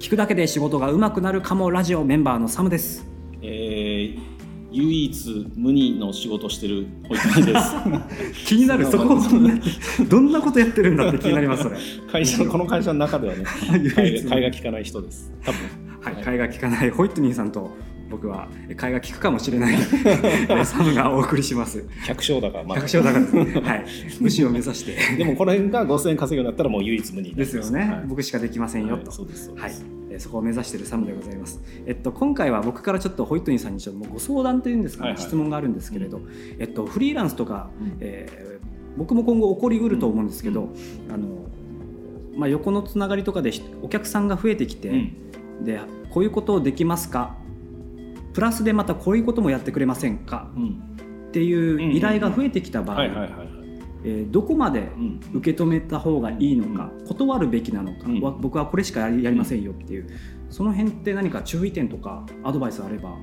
聞くだけで仕事が上手くなるかもラジオメンバーのサムです。えー、唯一無二の仕事してる保育園です。気になる。そこそんなどんなことやってるんだって気になりますそれ会社 この会社の中ではね。唯一会会が利かない人です。多分。はい、替えが利かないホイットニーさんと僕は替えが利くかもしれない。えサムがお送りします。百姓だからまあ。百姓だから。ですねはい。武士を目指して。でもこの辺が5000円稼ぐようになったらもう唯一無二です。よね、はい。僕しかできませんよと、はいそうですはい。そこを目指しているサムでございます。えっと今回は僕からちょっとホイットニーさんにちょっともうご相談というんですか、ね。はいはい。質問があるんですけれど、えっとフリーランスとか、うん。えー僕も今後起こりうると思うんですけど、あのまあ横のつながりとかでひお客さんが増えてきて、うん。でこういうことできますか？プラスでまたこういうこともやってくれませんか？うん。っていう依頼が増えてきた場合、どこまでうん。受け止めた方がいいのか、断るべきなのか、うん。わ僕はこれしかやりやりませんよっていう、その辺って何か注意点とかアドバイスあれば、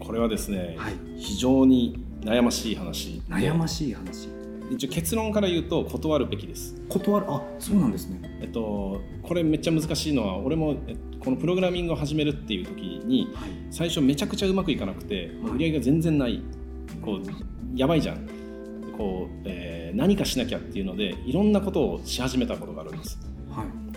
これはですね、はい、非常に悩ましい話で。悩ましい話一応結論から言うと断るべきです。断る？あそうなんですね。えっと、これめっちゃ難しいのは俺もえっとこのプログラミングを始めるっていう時にはい。最初めちゃくちゃうまくいかなくてはい。売り上げが全然ない。こうやばいじゃん。こう、えー何かしなきゃっていうのでいろんなことをし始めたことがあるんです。はい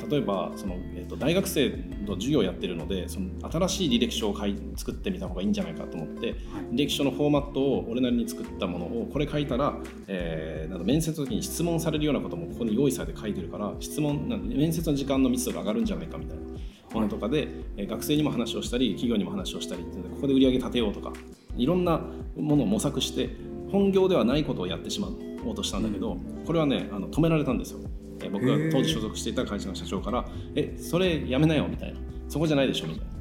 例えばその、えっと大学生の授業をやってるのでその新しい履歴書を書い作ってみた方がいいんじゃないかと思ってはい。履歴書のフォーマットを俺なりに作ったものをこれ書いたら、えーなんか面接の時に質問されるようなこともここに用意されて書いてるから質問なんで面接の時間の密度が上がるんじゃないかみたいな。ものとかで、えー学生にも話をしたり企業にも話をしたりここで売り上げ立てようとかいろんなものを模索して本業ではないことをやってしまおうとしたんだけど、これはねあの止められたんですよ。えー僕が当時所属していた会社の社長から「えそれやめなよ」みたいな「そこじゃないでしょ」みたいな。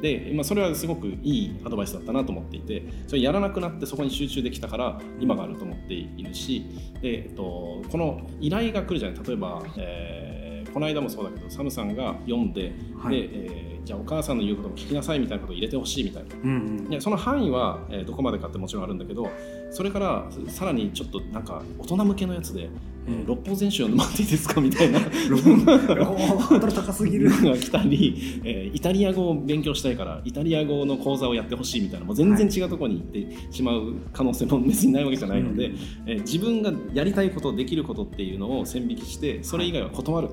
で、まあ、それはすごくいいアドバイスだったなと思っていてそれやらなくなってそこに集中できたから今があると思っているしで、えっと、この依頼が来るじゃない。例えば、えーこの間もそうだけどサムさんが読んで,、はい。でえーじゃあお母さんの言うことも聞きなさいみたいなことを入れてほしいみたいな。うんうん。いやその範囲は、えーどこまでかってもちろんあるんだけどそれからさらにちょっとなんか大人向けのやつで、えー六法全書読んでもらっていいですかみたいな。ハードル高すぎる。のが来たり、えーイタリア語を勉強したいからイタリア語の講座をやってほしいみたいなもう全然違うところに行ってしまう可能性も別にないわけじゃないので、うんえー自分がやりたいことできることっていうのを線引きしてそれ以外は断る。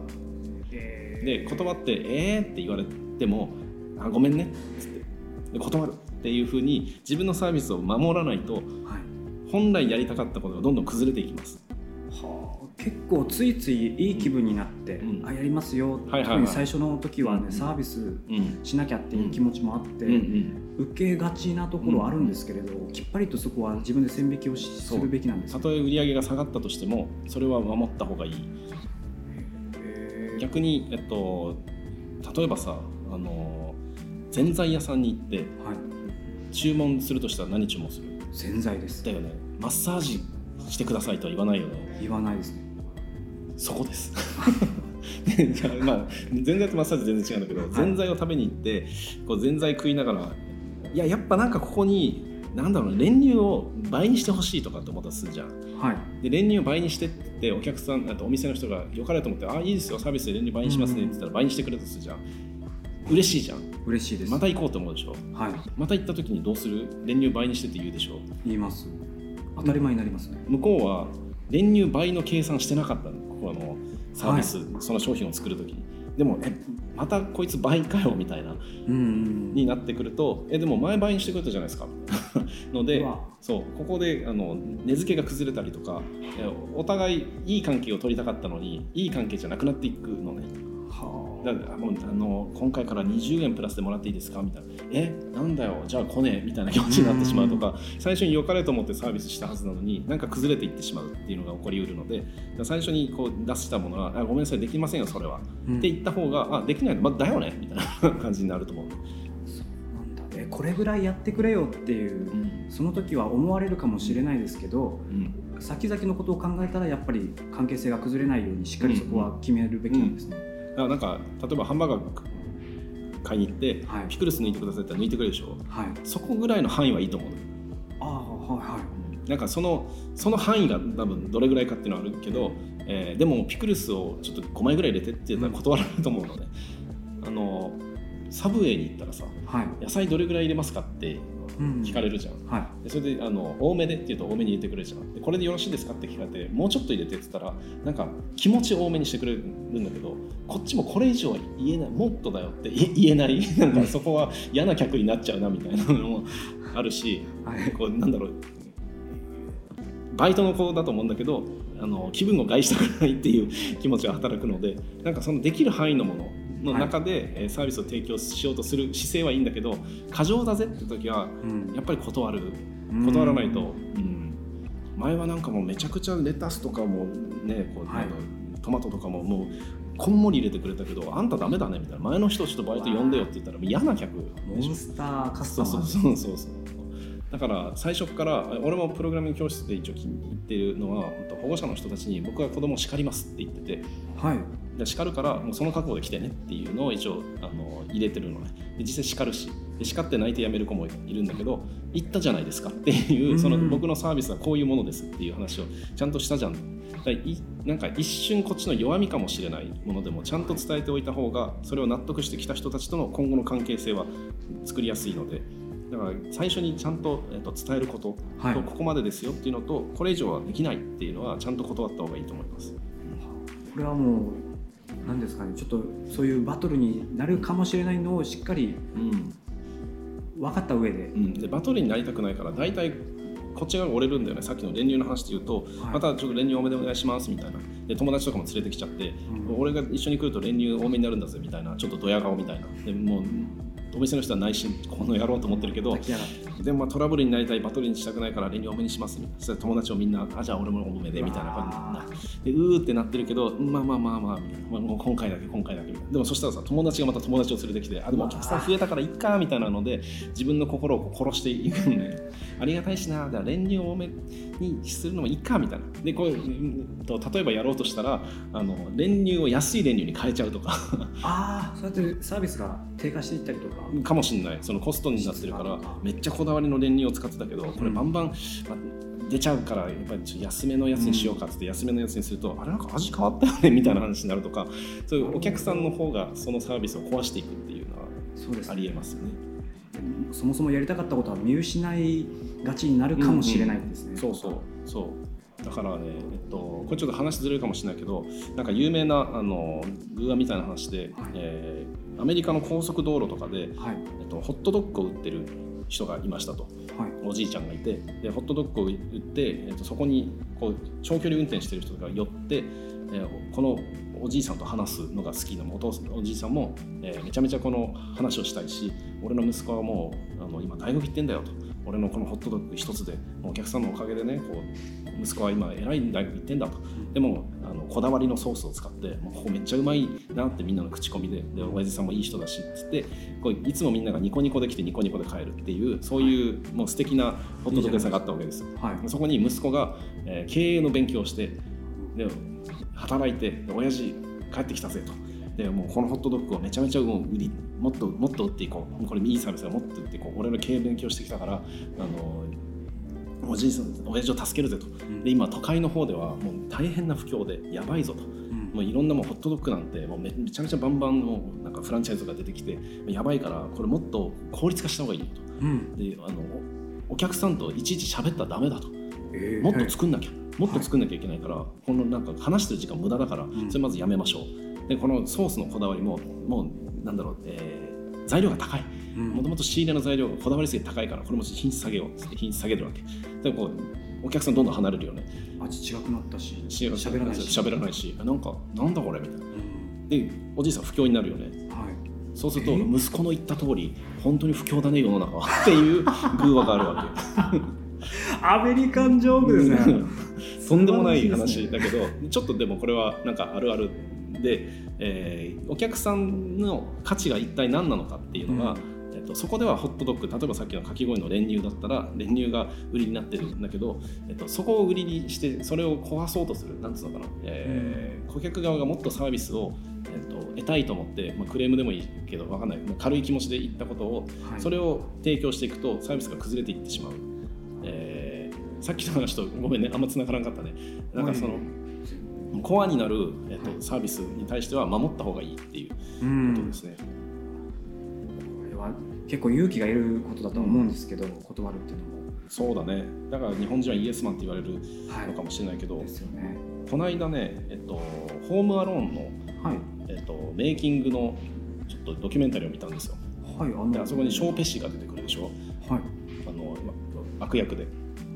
で断って「えー?」って言われても「あごめんね」っつってで断るっていうふうに自分のサービスを守らないとはい。本来やりたかったことがどんどん崩れていきます。はあ。結構ついついいい気分になって、うん。あやりますよ、はいはいはい。特に最初の時はね、うんサービスうんしなきゃっていう気持ちもあって、うんうん。受けがちなところはあるんですけれど、きっぱりとそこは自分で線引きをしするべきなんですたとえ売り上げが下がったとしてもそれは守った方がいい。逆に、えっと、例えばさあのぜんざい屋さんに行ってはい。注文するとしたら何注文する？洗剤です。だよね。マッサージしてくださいとは言わないよね。言わないですね。そこです。まあぜんざいとマッサージ全然違うんだけど、い。ぜんざいを食べに行ってこうぜんざい食いながらいややっぱなんかここになんだろうな練乳を倍にしてほしいとかって思ったとするじゃん。はい。で練乳を倍にしてってお客さんあとお店の人がよかれと思って「あいいですよサービスで練乳倍にしますね」って言ったら倍にしてくれたとするじゃん嬉しいじゃん。嬉しいです。また行こうと思うでしょ。はい。また行った時にどうする？練乳倍にしてって言うでしょ。言います。当たり前になりますね、向こうは練乳倍の計算してなかったの。ここのサービス、その商品を作る時に。でもえまたこいつ倍かよみたいな。うんうんになってくるとえでも前倍にしてくれたじゃないですか。のでそうここであの値付けが崩れたりとかえお互いいい関係を取りたかったのにいい関係じゃなくなっていくのね。はだからもうあの今回から20円プラスでもらっていいですか？みたいな。えなんだよ。じゃあ来ねえ。みたいな気持ちになってしまうとか最初に良かれと思ってサービスしたはずなのになんか崩れていってしまうっていうのが起こりうるので最初にこう出したものはあごめんなさいできませんよそれは、うん。って言った方があできないの、まあ、だよね。みたいな感じになると思う、なんだ。えこれぐらいやってくれよっていううん。その時は思われるかもしれないですけどうん、先々のことを考えたらやっぱり関係性が崩れないようにしっかりそこは決めるべきなんですね、だからなんか例えばハンバーガー買いに行ってはい。ピクルス抜いてくださいって抜いてくれるでしょ？はい。そこぐらいの範囲はいいと思うああはいはい。なんかそのその範囲が多分どれぐらいかっていうのはあるけど、えーでもピクルスをちょっと5枚ぐらい入れてって言ったら断られると思うので、あのサブウェイに行ったらさはい。野菜どれぐらい入れますかってうん聞かれるじゃん、はでそれであの多めでって言うと多めに入れてくれるじゃん。でこれでよろしいですかって聞かれてもうちょっと入れてって言ったらなんか気持ち多めにしてくれるんだけどこっちもこれ以上は言えないもっとだよって言 言えない？なんかそこは嫌な客になっちゃうなみたいなのもあるしいはい。こうなんだろう。バイトの子だと思うんだけどあの気分を害したくないっていう気持ちが働くのでなんかそのできる範囲のものの中で、えーサービスを提供しようとする姿勢はいいんだけど過剰だぜって時はうん。やっぱり断る。断らないと、うん。前はなんかもうめちゃくちゃレタスとかもねこう、はい。トマトとかももうこんもり入れてくれたけどあんたダメだねみたいな。前の人ちょっとバイト呼んでよって言ったらもう嫌な客。モンスターカスタマー。そうそうそうそうだから最初から俺もプログラミング教室で一応言ってるのは保護者の人たちに僕は子供を叱りますって言ってて。はい。で叱るからもうその覚悟で来てねっていうのを一応あの入れてるのね。で実際叱るし。で叱って泣いて辞める子もいるんだけど言ったじゃないですかっていうそのうん僕のサービスはこういうものですっていう話をちゃんとしたじゃん。いなんか一瞬こっちの弱みかもしれないものでもちゃんと伝えておいた方がそれを納得してきた人たちとの今後の関係性は作りやすいのでだから最初にちゃんと,、えっと伝えること、はい。とここまでですよっていうのとこれ以上はできないっていうのはちゃんと断った方がいいと思います。これはもう何ですかねちょっとそういうバトルになるかもしれないのをしっかりうん。分かった上で。うん、でバトルになりたくないから大体こっち側が折れるんだよね。さっきの練乳の話で言うと、はい。またちょっと練乳多めでお願いしますみたいな。で友達とかも連れてきちゃって、うん。俺が一緒に来ると練乳多めになるんだぜみたいなちょっとドヤ顔みたいな。でもうお店の人は内心この野郎と思ってるけどでもまあトラブルになりたいバトルにしたくないから練乳多めにしますみたいな友達をみんなあじゃあ俺も多めでみたいな感じででうーってなってるけどまあまあまあまあみたいな、まあ、もう今回だけ今回だけみたいなでもそしたらさ友達がまた友達を連れてきてあでもお客さん増えたからいっかみたいなので自分の心をこう殺していくんでありがたいしなだから練乳多めにするのもいいかみたいな。でこううんと例えばやろうとしたらあの練乳を安い練乳に変えちゃうとか。ああそうやってサービスが低下していったりとか。かもしれない。そのコストになってるからめっちゃこだわりの練乳を使ってたけどこれバンバン、ま出ちゃうからやっぱりちょっと安めのやつにしようかっつって安めのやつにすると、あれなんか味変わったよねみたいな話になるとかそういうお客さんの方がそのサービスを壊していくっていうのはありえますよね。そもそもやりたかったことは見失いがちになるかもしれないんですね、そうそう。そう。だからね、えっと、これちょっと話ずれるかもしれないけどなんか有名なあの偶話みたいな話で、はい。えーアメリカの高速道路とかで、はい。えっと、ホットドッグを売ってる人がいましたと。はい。おじいちゃんがいてでホットドッグを売って、えー、とそこにこう長距離運転してる人が寄って、えーこのおじいさんと話すのが好きなお父さんおじいさんも、えーめちゃめちゃこの話をしたいし俺の息子はもうあの今大学行ってんだよと。俺のこのホットドッグ一つでお客さんのおかげでねこう息子は今偉い大学行ってんだと。でもあのこだわりのソースを使ってもうここめっちゃうまいなってみんなの口コミでで親父さんもいい人だしっつってこういつもみんながニコニコで来てニコニコで帰るっていうそういうもう素敵なホットドッグ屋さんがあったわけです。よ。はい。そこに息子が、えー経営の勉強をしてで働いてで親父帰ってきたぜと。でもうこのホットドッグをめちゃめちゃもう売りもっともっと売っていこう。これいいサービスだもっと売っていこう。俺の経営勉強してきたからあのおじいさん親父を助けるぜと。で今都会の方ではもう大変な不況でやばいぞと。うん。もういろんなもうホットドッグなんてもうめめちゃめちゃバンバンのなんかフランチャイズが出てきてやばいからこれもっと効率化した方がいいよと。うん。であのおお客さんといちいち喋ったらダメだと。えー。もっと作んなきゃ、もっと作んなきゃいけないから、このなんか話してる時間無駄だから、んそれまずやめましょう。でこのソースのこだわりももうなんだろう、えー材料が高い。うんもともと仕入れの材料がこだわりすぎて高いからこれも品質下げようっつって品質下げるわけ。でこうお客さんどんどん離れるよね。味違くなったし。し喋らないし。喋らないし。なんかなんだこれみたいな。うん。でおじいさん不況になるよね。はい。そうするとえ？息子の言った通り本当に不況だね世の中は。っていう偶話があるわけ。アメリカンジョークですね。とんでもない話だけど、ちょっとでもこれはなんかあるあるで、えーお客さんの価値が一体何なのかっていうのが、えっと、そこではホットドッグ例えばさっきのかき氷の練乳だったら練乳が売りになってるんだけど、えっと、そこを売りにしてそれを壊そうとするなんつうのかな、えー顧客側がもっとサービスを、えっと、得たいと思って、まあ、クレームでもいいけどわかんない。軽い気持ちで言ったことをはい。それを提供していくとサービスが崩れていってしまう、えーさっきの話とごめんねあんま繋がらなかったね。なんかその、コアになる、えっと、サービスに対しては守った方がいいっていううことんですね。これは結構勇気がいることだとは思うんですけど、断るっていうのも。そうだね。だから日本人はイエスマンって言われるはい。のかもしれないけど、ですよね。この間ね、えっと、ホームアローンの、はい。えっと、メイキングのちょっとドキュメンタリーを見たんですよ。はいあであそこにショーペシが出てくるでしょ？はい。あのま悪役で。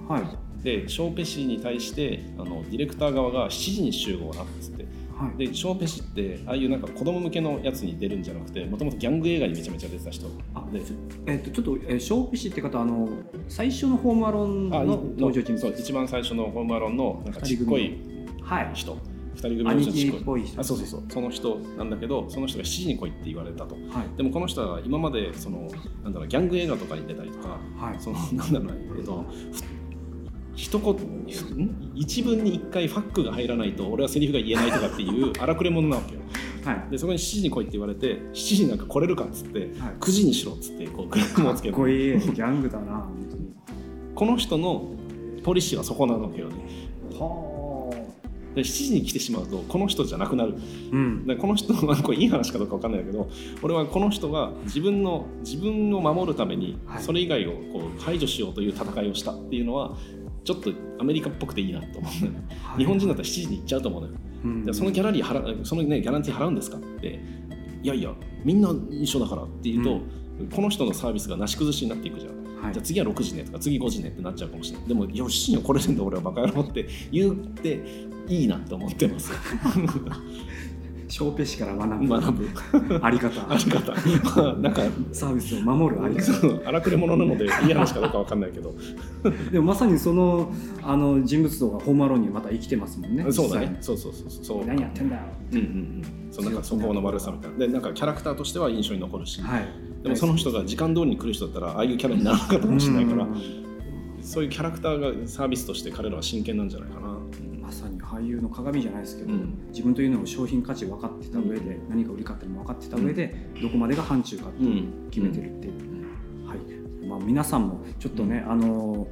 はい。でショーペシに対してあのディレクター側が7時に集合なっつってはい。でショーペシってああいうなんか子供向けのやつに出るんじゃなくてもともとギャング映画にめちゃめちゃ出てた人。あでえっとちょっと、えー、ショーピシって方あの最初のホームアローンあの登場人物。そう一番最初のホームアローンのなんかちっこいはい。人。二人組の人っぽい人。あそうそうそう。その人なんだけどその人が7時に来いって言われたと。はい。でもこの人は今までそのなんだろうギャング映画とかに出たりとかはい。そのなんだろうなえっと一言ん？一文に一回ファックが入らないと俺はセリフが言えないとかっていう 荒くれ者なわけよ。はい。でそこに7時に来いって言われて7時になんか来れるかっつってはい。9時にしろっつってこうグラムをつけるかっこいいギャングだな。本当にこの人のポリシーはそこなわけよね。はで7時に来てしまうとこの人じゃなくなる。あうん。でこの人はこれいい話かどうか分かんないけど俺はこの人が自分の自分を守るためにはい。それ以外をこう排除しようという戦いをしたっていうのはちょっとアメリカっぽくていいなと思うのよ。日本人だったら7時に行っちゃうと思うのよ。うん。でそのギャラリー払うその、ね、ギャランティー払うんですかって。いやいやみんな一緒だからっていうと、この人のサービスがなし崩しになっていくじゃん。はい。じゃあ次は6時ねとか次5時ねってなっちゃうかもしれない。でもよしよこれでんだ俺はバカ野郎って言っていいなって思ってます ショーペシから学ぶ学ぶ。あり方。あり方。ま あなんかサービスを守るあり方。荒くれ者なのでいい話かどうかわかんないけど。でもまさにそのあの人物像がホームアローンにまた生きてますもんね。そうだね。実そうそうそうそう。際何やってんだよ。うんうんうん。そうなんかそこの悪さみたいな。でなんかキャラクターとしては印象に残るし、はい。でもその人が時間通りに来る人だったらああいうキャラにならなかったかもしれないから。うん。そういうキャラクターがサービスとして彼らは真剣なんじゃないかな、俳優の鏡じゃないですけど、うん。自分というのを商品価値分かってた上で、何が売りかっていうのも分かってた上で、どこまでが範疇かって決めてるっていう、はい。まあ、皆さんもちょっとね、あの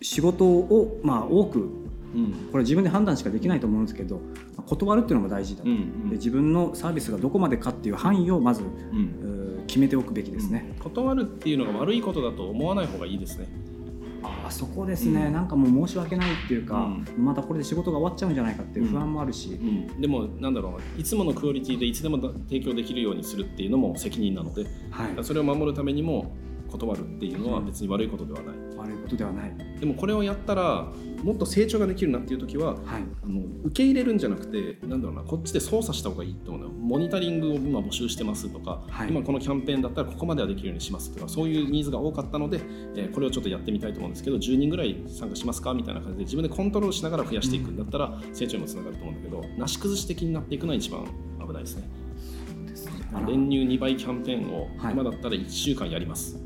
仕事を、まあ、多くうん。これ自分で判断しかできないと思うんですけどまあ断るっていうのも大事だと、うんうん。で自分のサービスがどこまでかっていう範囲をまずうん。決めておくべきですね、断るっていうのが悪いことだと思わない方がいいですねああそこですね、うん。なんかもう申し訳ないっていうか、うまたこれで仕事が終わっちゃうんじゃないかっていう不安もあるし、うん、でもなんだろう。ないつものクオリティでいつでも提供できるようにするっていうのも責任なので。はい、それを守るためにも断るっていうのは別に悪いことではない。悪いことではない、でもこれをやったらもっと成長ができるなっていう時ははい、あの受け入れるんじゃなくてなんだろうなこっちで操作した方がいいと思うのよ。モニタリングを今募集してますとか、はい。今このキャンペーンだったらここまではできるようにしますとかそういうニーズが多かったので、えーこれをちょっとやってみたいと思うんですけど10人ぐらい参加しますかみたいな感じで自分でコントロールしながら増やしていくんだったら成長にもつながると思うんだけどなし崩し的になっていくのは一番危ないですね。練乳2倍キャンペーンをはい。今だったら1週間やります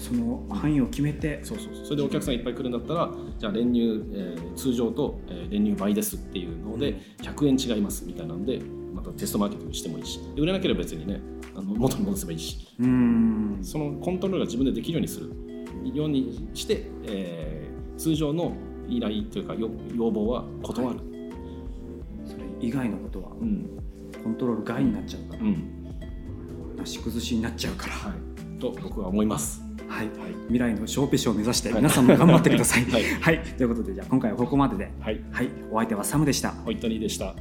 その範囲を決めて、そうそうそれでお客さんいっぱい来るんだったらじゃあ練乳、えー通常と、えー練乳倍ですっていうので100円違いますみたいなんでまたテストマーケティングしてもいいし。で売れなければ別にねあの元に戻せばいいし。うーん、そのコントロールが自分でできるようにする。ようにして、えー通常の依頼というか要要望は断る、それ以外のことはうん。コントロール外になっちゃうから、うん。なし崩しになっちゃうから、はい、と僕は思います。はい、はい。未来のショーペシを目指して皆さんも頑張ってください。はい。はい、ということでじゃあ今回はここまでで、はい、はい、お相手はサムでした。ホイットニーでした。